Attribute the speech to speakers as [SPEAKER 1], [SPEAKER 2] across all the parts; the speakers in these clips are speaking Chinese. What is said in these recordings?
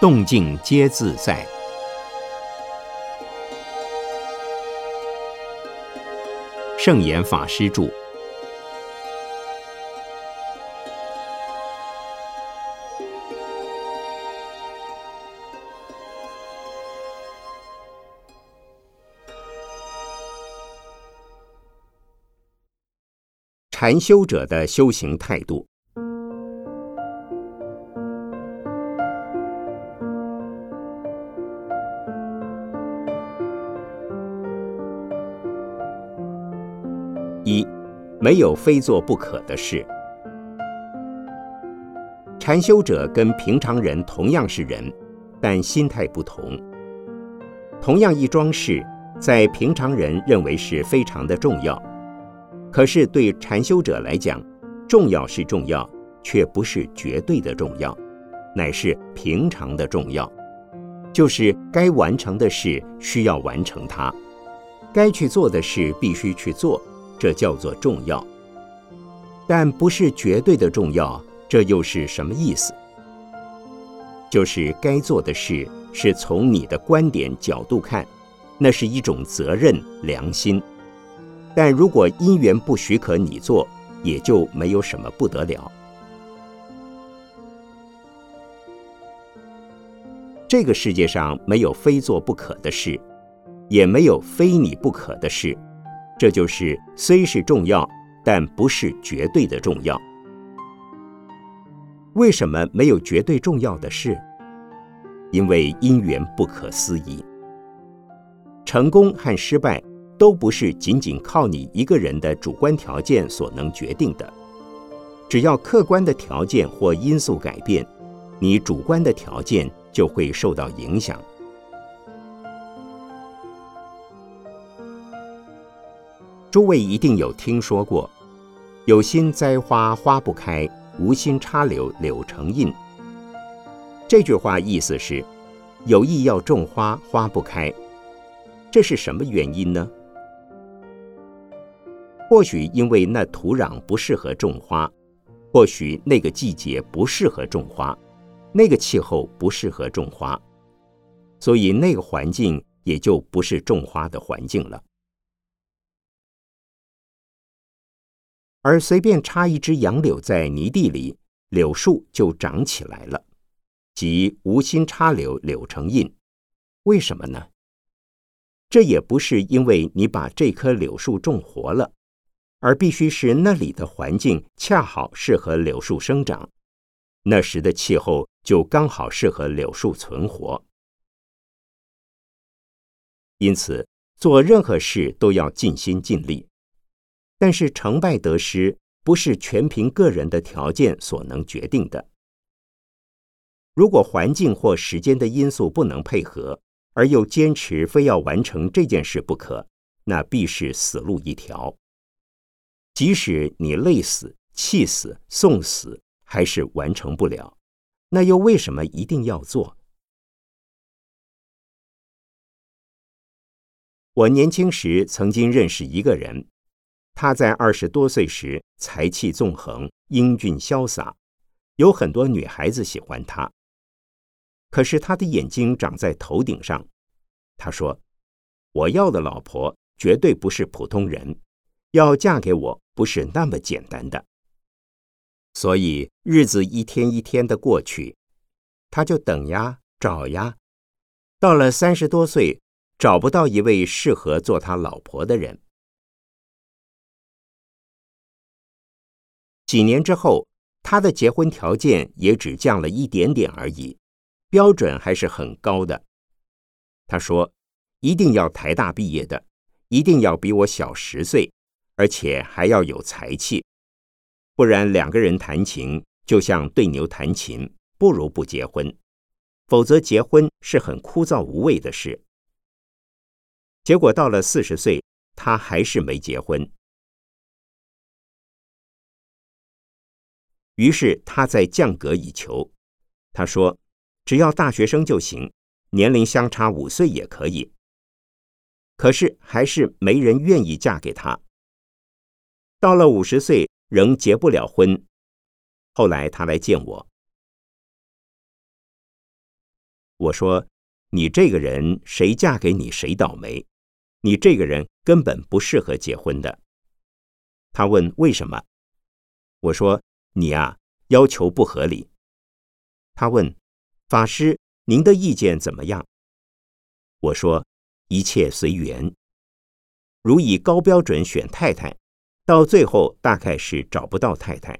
[SPEAKER 1] 动静皆自在。圣严法师著。禅修者的修行态度。一，没有非做不可的事。禅修者跟平常人同样是人，但心态不同。同样一桩事，在平常人认为是非常的重要。可是对禅修者来讲，重要是重要，却不是绝对的重要，乃是平常的重要。就是该完成的事需要完成它，该去做的事必须去做，这叫做重要。但不是绝对的重要，这又是什么意思？就是该做的事是从你的观点角度看，那是一种责任良心。但如果因缘不许可你做，也就没有什么不得了。这个世界上没有非做不可的事，也没有非你不可的事，这就是虽是重要，但不是绝对的重要。为什么没有绝对重要的事？因为因缘不可思议，成功和失败。都不是仅仅靠你一个人的主观条件所能决定的。只要客观的条件或因素改变，你主观的条件就会受到影响。诸位一定有听说过“有心栽花花不开，无心插柳柳成荫”。这句话意思是，有意要种花花不开，这是什么原因呢？或许因为那土壤不适合种花，或许那个季节不适合种花，那个气候不适合种花，所以那个环境也就不是种花的环境了。而随便插一只杨柳在泥地里，柳树就长起来了，即无心插柳柳成荫。为什么呢？这也不是因为你把这棵柳树种活了。而必须是那里的环境恰好适合柳树生长，那时的气候就刚好适合柳树存活。因此，做任何事都要尽心尽力，但是成败得失不是全凭个人的条件所能决定的。如果环境或时间的因素不能配合，而又坚持非要完成这件事不可，那必是死路一条。即使你累死、气死、送死，还是完成不了，那又为什么一定要做？我年轻时曾经认识一个人，他在二十多岁时才气纵横、英俊潇洒，有很多女孩子喜欢他。可是他的眼睛长在头顶上，他说：“我要的老婆绝对不是普通人。”要嫁给我不是那么简单的，所以日子一天一天的过去，他就等呀找呀，到了三十多岁，找不到一位适合做他老婆的人。几年之后，他的结婚条件也只降了一点点而已，标准还是很高的。他说：“一定要台大毕业的，一定要比我小十岁。”而且还要有才气，不然两个人弹琴就像对牛弹琴，不如不结婚。否则结婚是很枯燥无味的事。结果到了四十岁，他还是没结婚。于是他在降格以求，他说：“只要大学生就行，年龄相差五岁也可以。”可是还是没人愿意嫁给他。到了五十岁仍结不了婚，后来他来见我。我说：“你这个人，谁嫁给你谁倒霉。你这个人根本不适合结婚的。”他问：“为什么？”我说：“你呀，要求不合理。”他问：“法师，您的意见怎么样？”我说：“一切随缘。如以高标准选太太，到最后大概是找不到太太。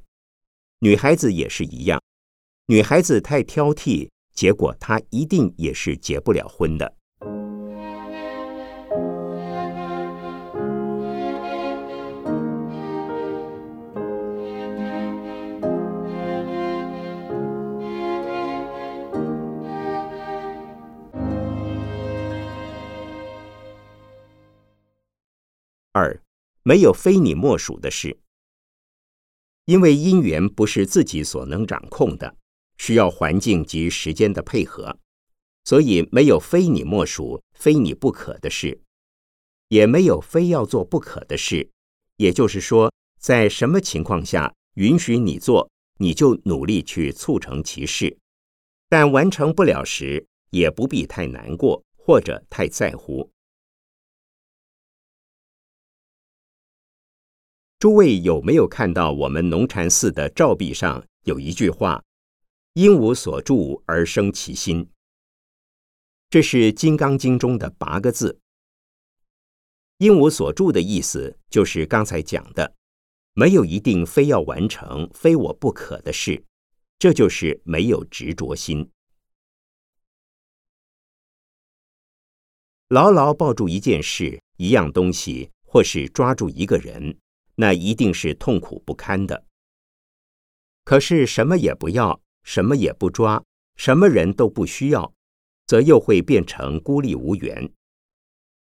[SPEAKER 1] 女孩子也是一样，女孩子太挑剔，结果她一定也是结不了婚的。”没有非你莫属的事，因为因缘不是自己所能掌控的，需要环境及时间的配合，所以没有非你莫属、非你不可的事，也没有非要做不可的事。也就是说，在什么情况下允许你做，你就努力去促成其事，但完成不了时，也不必太难过或者太在乎。诸位有没有看到我们龙禅寺的照壁上有一句话：“因无所住而生其心。”这是《金刚经》中的八个字。因无所住的意思就是刚才讲的，没有一定非要完成、非我不可的事，这就是没有执着心。牢牢抱住一件事、一样东西，或是抓住一个人。那一定是痛苦不堪的。可是什么也不要，什么也不抓，什么人都不需要，则又会变成孤立无援。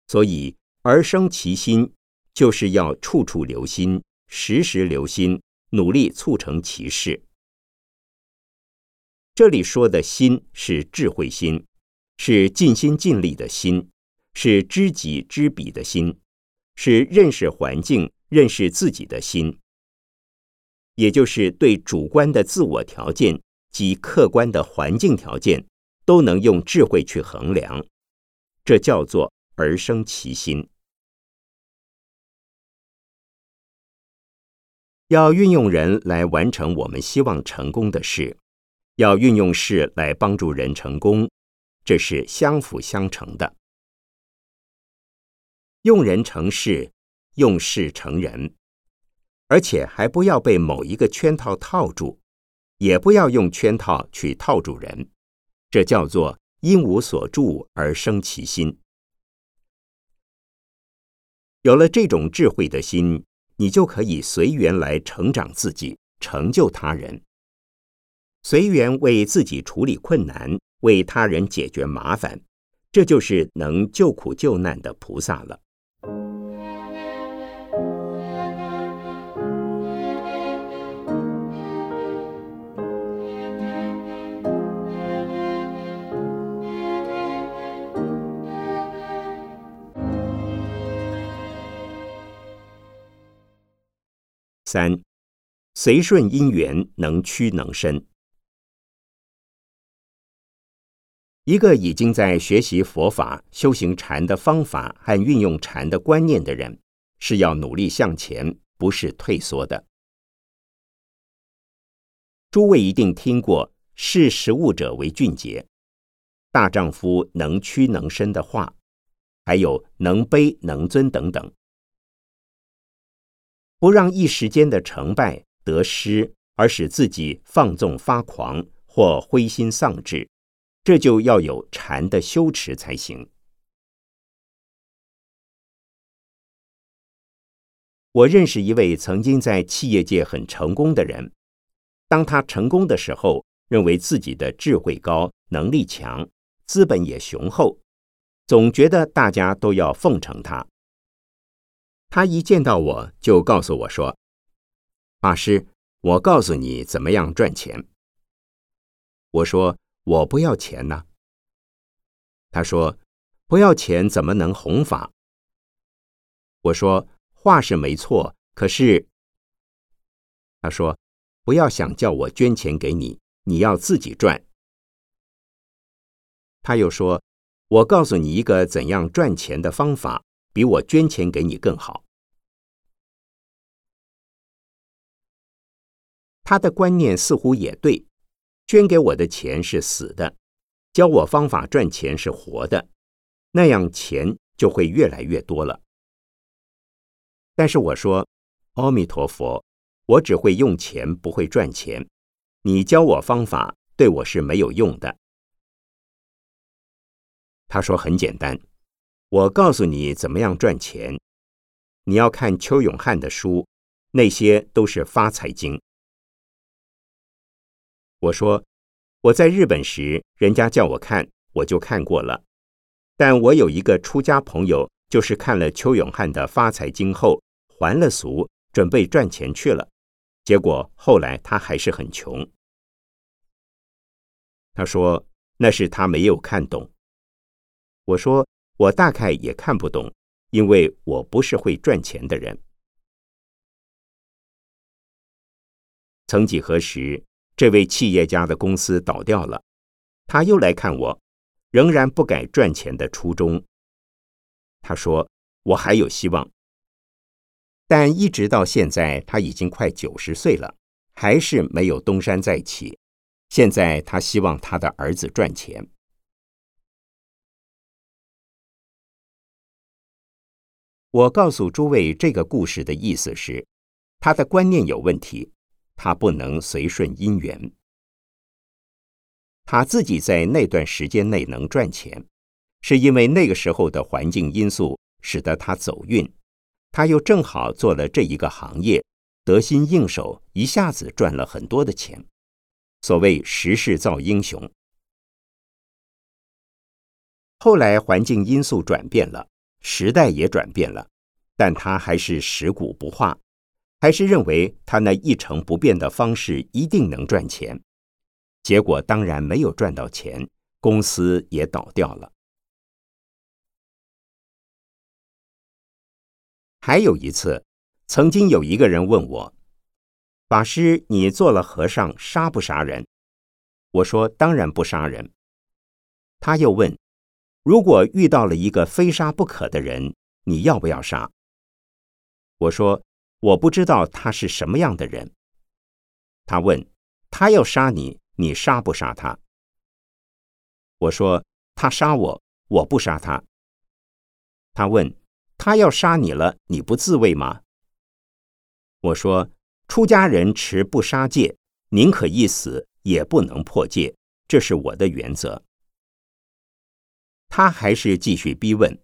[SPEAKER 1] 所以，而生其心，就是要处处留心，时时留心，努力促成其事。这里说的心是智慧心，是尽心尽力的心，是知己知彼的心，是认识环境。认识自己的心，也就是对主观的自我条件及客观的环境条件，都能用智慧去衡量，这叫做而生其心。要运用人来完成我们希望成功的事，要运用事来帮助人成功，这是相辅相成的。用人成事。用事成人，而且还不要被某一个圈套套住，也不要用圈套去套住人，这叫做因无所住而生其心。有了这种智慧的心，你就可以随缘来成长自己，成就他人，随缘为自己处理困难，为他人解决麻烦，这就是能救苦救难的菩萨了。三，随顺因缘，能屈能伸。一个已经在学习佛法、修行禅的方法和运用禅的观念的人，是要努力向前，不是退缩的。诸位一定听过“视食物者为俊杰”，大丈夫能屈能伸的话，还有“能卑能尊”等等。不让一时间的成败得失，而使自己放纵发狂或灰心丧志，这就要有禅的修持才行。我认识一位曾经在企业界很成功的人，当他成功的时候，认为自己的智慧高、能力强、资本也雄厚，总觉得大家都要奉承他。他一见到我就告诉我说：“法师，我告诉你怎么样赚钱。”我说：“我不要钱呢。”他说：“不要钱怎么能弘法？”我说：“话是没错，可是……”他说：“不要想叫我捐钱给你，你要自己赚。”他又说：“我告诉你一个怎样赚钱的方法，比我捐钱给你更好。”他的观念似乎也对，捐给我的钱是死的，教我方法赚钱是活的，那样钱就会越来越多了。但是我说：“阿弥陀佛，我只会用钱，不会赚钱。你教我方法，对我是没有用的。”他说：“很简单，我告诉你怎么样赚钱。你要看邱永汉的书，那些都是发财经。”我说：“我在日本时，人家叫我看，我就看过了。但我有一个出家朋友，就是看了邱永汉的发财经后，还了俗，准备赚钱去了。结果后来他还是很穷。”他说：“那是他没有看懂。”我说：“我大概也看不懂，因为我不是会赚钱的人。”曾几何时。这位企业家的公司倒掉了，他又来看我，仍然不改赚钱的初衷。他说：“我还有希望。”但一直到现在，他已经快九十岁了，还是没有东山再起。现在他希望他的儿子赚钱。我告诉诸位，这个故事的意思是，他的观念有问题。他不能随顺因缘，他自己在那段时间内能赚钱，是因为那个时候的环境因素使得他走运，他又正好做了这一个行业，得心应手，一下子赚了很多的钱。所谓时势造英雄。后来环境因素转变了，时代也转变了，但他还是食古不化。还是认为他那一成不变的方式一定能赚钱，结果当然没有赚到钱，公司也倒掉了。还有一次，曾经有一个人问我：“法师，你做了和尚，杀不杀人？”我说：“当然不杀人。”他又问：“如果遇到了一个非杀不可的人，你要不要杀？”我说。我不知道他是什么样的人。他问：“他要杀你，你杀不杀他？”我说：“他杀我，我不杀他。”他问：“他要杀你了，你不自卫吗？”我说：“出家人持不杀戒，宁可一死，也不能破戒，这是我的原则。”他还是继续逼问：“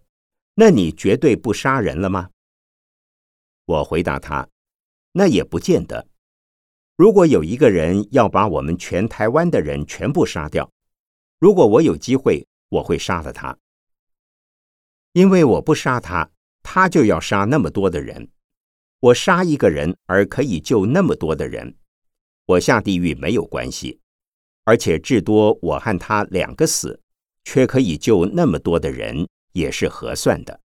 [SPEAKER 1] 那你绝对不杀人了吗？”我回答他：“那也不见得。如果有一个人要把我们全台湾的人全部杀掉，如果我有机会，我会杀了他。因为我不杀他，他就要杀那么多的人。我杀一个人而可以救那么多的人，我下地狱没有关系。而且至多我和他两个死，却可以救那么多的人，也是合算的。”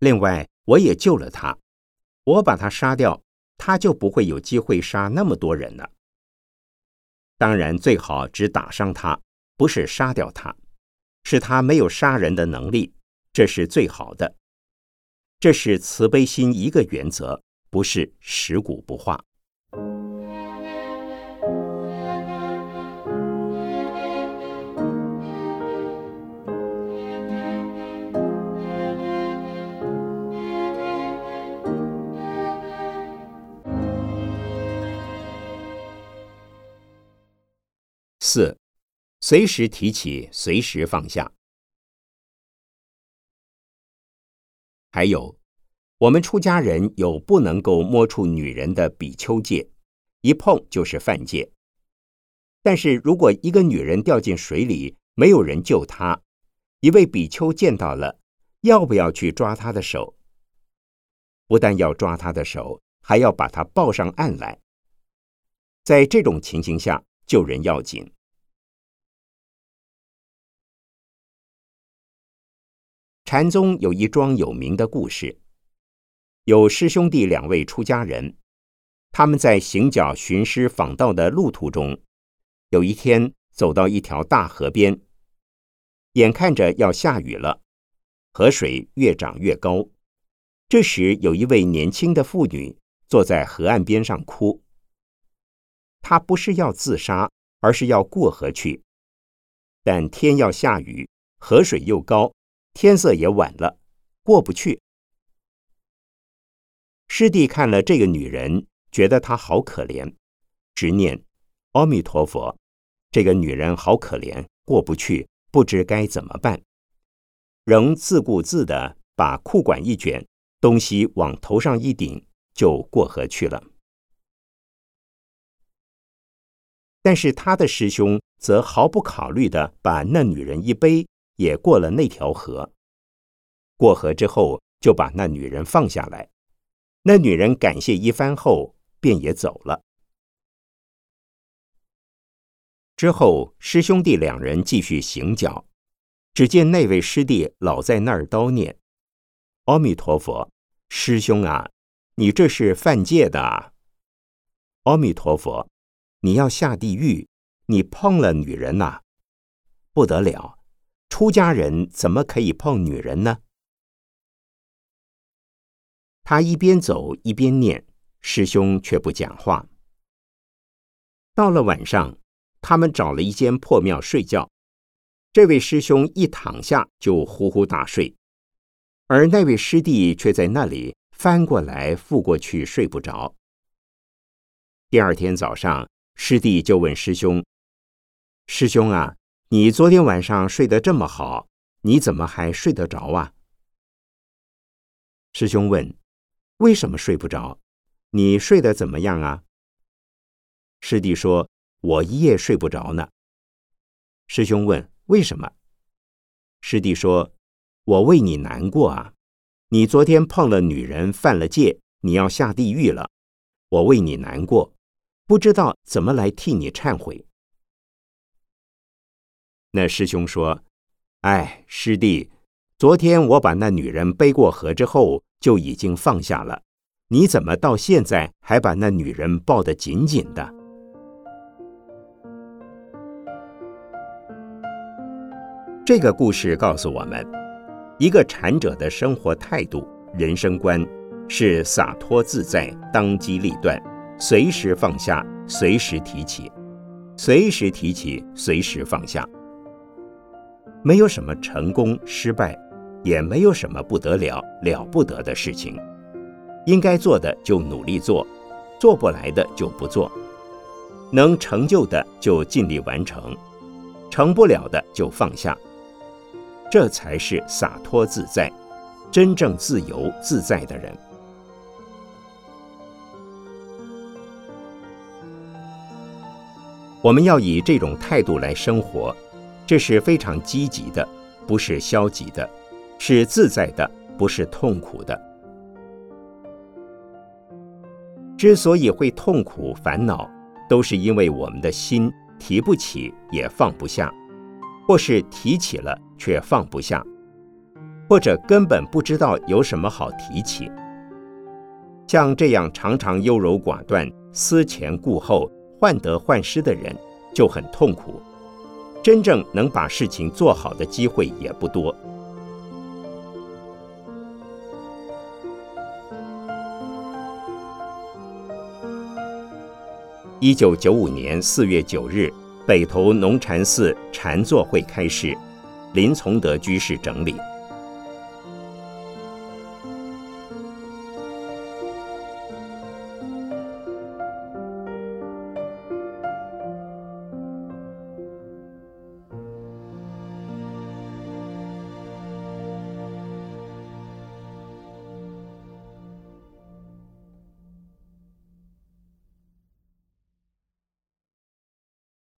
[SPEAKER 1] 另外，我也救了他。我把他杀掉，他就不会有机会杀那么多人了。当然，最好只打伤他，不是杀掉他，是他没有杀人的能力，这是最好的。这是慈悲心一个原则，不是食古不化。随时提起，随时放下。还有，我们出家人有不能够摸触女人的比丘戒，一碰就是犯戒。但是如果一个女人掉进水里，没有人救她，一位比丘见到了，要不要去抓她的手？不但要抓她的手，还要把她抱上岸来。在这种情形下，救人要紧。禅宗有一桩有名的故事，有师兄弟两位出家人，他们在行脚寻师访道的路途中，有一天走到一条大河边，眼看着要下雨了，河水越涨越高。这时，有一位年轻的妇女坐在河岸边上哭。她不是要自杀，而是要过河去。但天要下雨，河水又高，天色也晚了，过不去。师弟看了这个女人，觉得她好可怜，执念：“阿弥陀佛，这个女人好可怜，过不去，不知该怎么办。”仍自顾自的把裤管一卷。东西往头上一顶，就过河去了。但是他的师兄则毫不考虑的把那女人一背，也过了那条河。过河之后，就把那女人放下来。那女人感谢一番后，便也走了。之后，师兄弟两人继续行脚，只见那位师弟老在那儿叨念：“阿弥陀佛。”师兄啊，你这是犯戒的啊！阿弥陀佛，你要下地狱，你碰了女人呐，不得了！出家人怎么可以碰女人呢？他一边走一边念，师兄却不讲话。到了晚上，他们找了一间破庙睡觉。这位师兄一躺下就呼呼大睡。而那位师弟却在那里翻过来覆过去，睡不着。第二天早上，师弟就问师兄：“师兄啊，你昨天晚上睡得这么好，你怎么还睡得着啊？”师兄问：“为什么睡不着？你睡得怎么样啊？”师弟说：“我一夜睡不着呢。”师兄问：“为什么？”师弟说。我为你难过啊！你昨天碰了女人，犯了戒，你要下地狱了。我为你难过，不知道怎么来替你忏悔。那师兄说：“哎，师弟，昨天我把那女人背过河之后，就已经放下了。你怎么到现在还把那女人抱得紧紧的？”这个故事告诉我们。一个禅者的生活态度、人生观是洒脱自在、当机立断，随时放下，随时提起，随时提起，随时放下。没有什么成功、失败，也没有什么不得了、了不得的事情。应该做的就努力做，做不来的就不做，能成就的就尽力完成，成不了的就放下。这才是洒脱自在、真正自由自在的人。我们要以这种态度来生活，这是非常积极的，不是消极的；是自在的，不是痛苦的。之所以会痛苦、烦恼，都是因为我们的心提不起，也放不下。或是提起了却放不下，或者根本不知道有什么好提起。像这样常常优柔寡断、思前顾后、患得患失的人就很痛苦，真正能把事情做好的机会也不多。一九九五年四月九日。北投农禅寺禅坐会开始，林从德居士整理。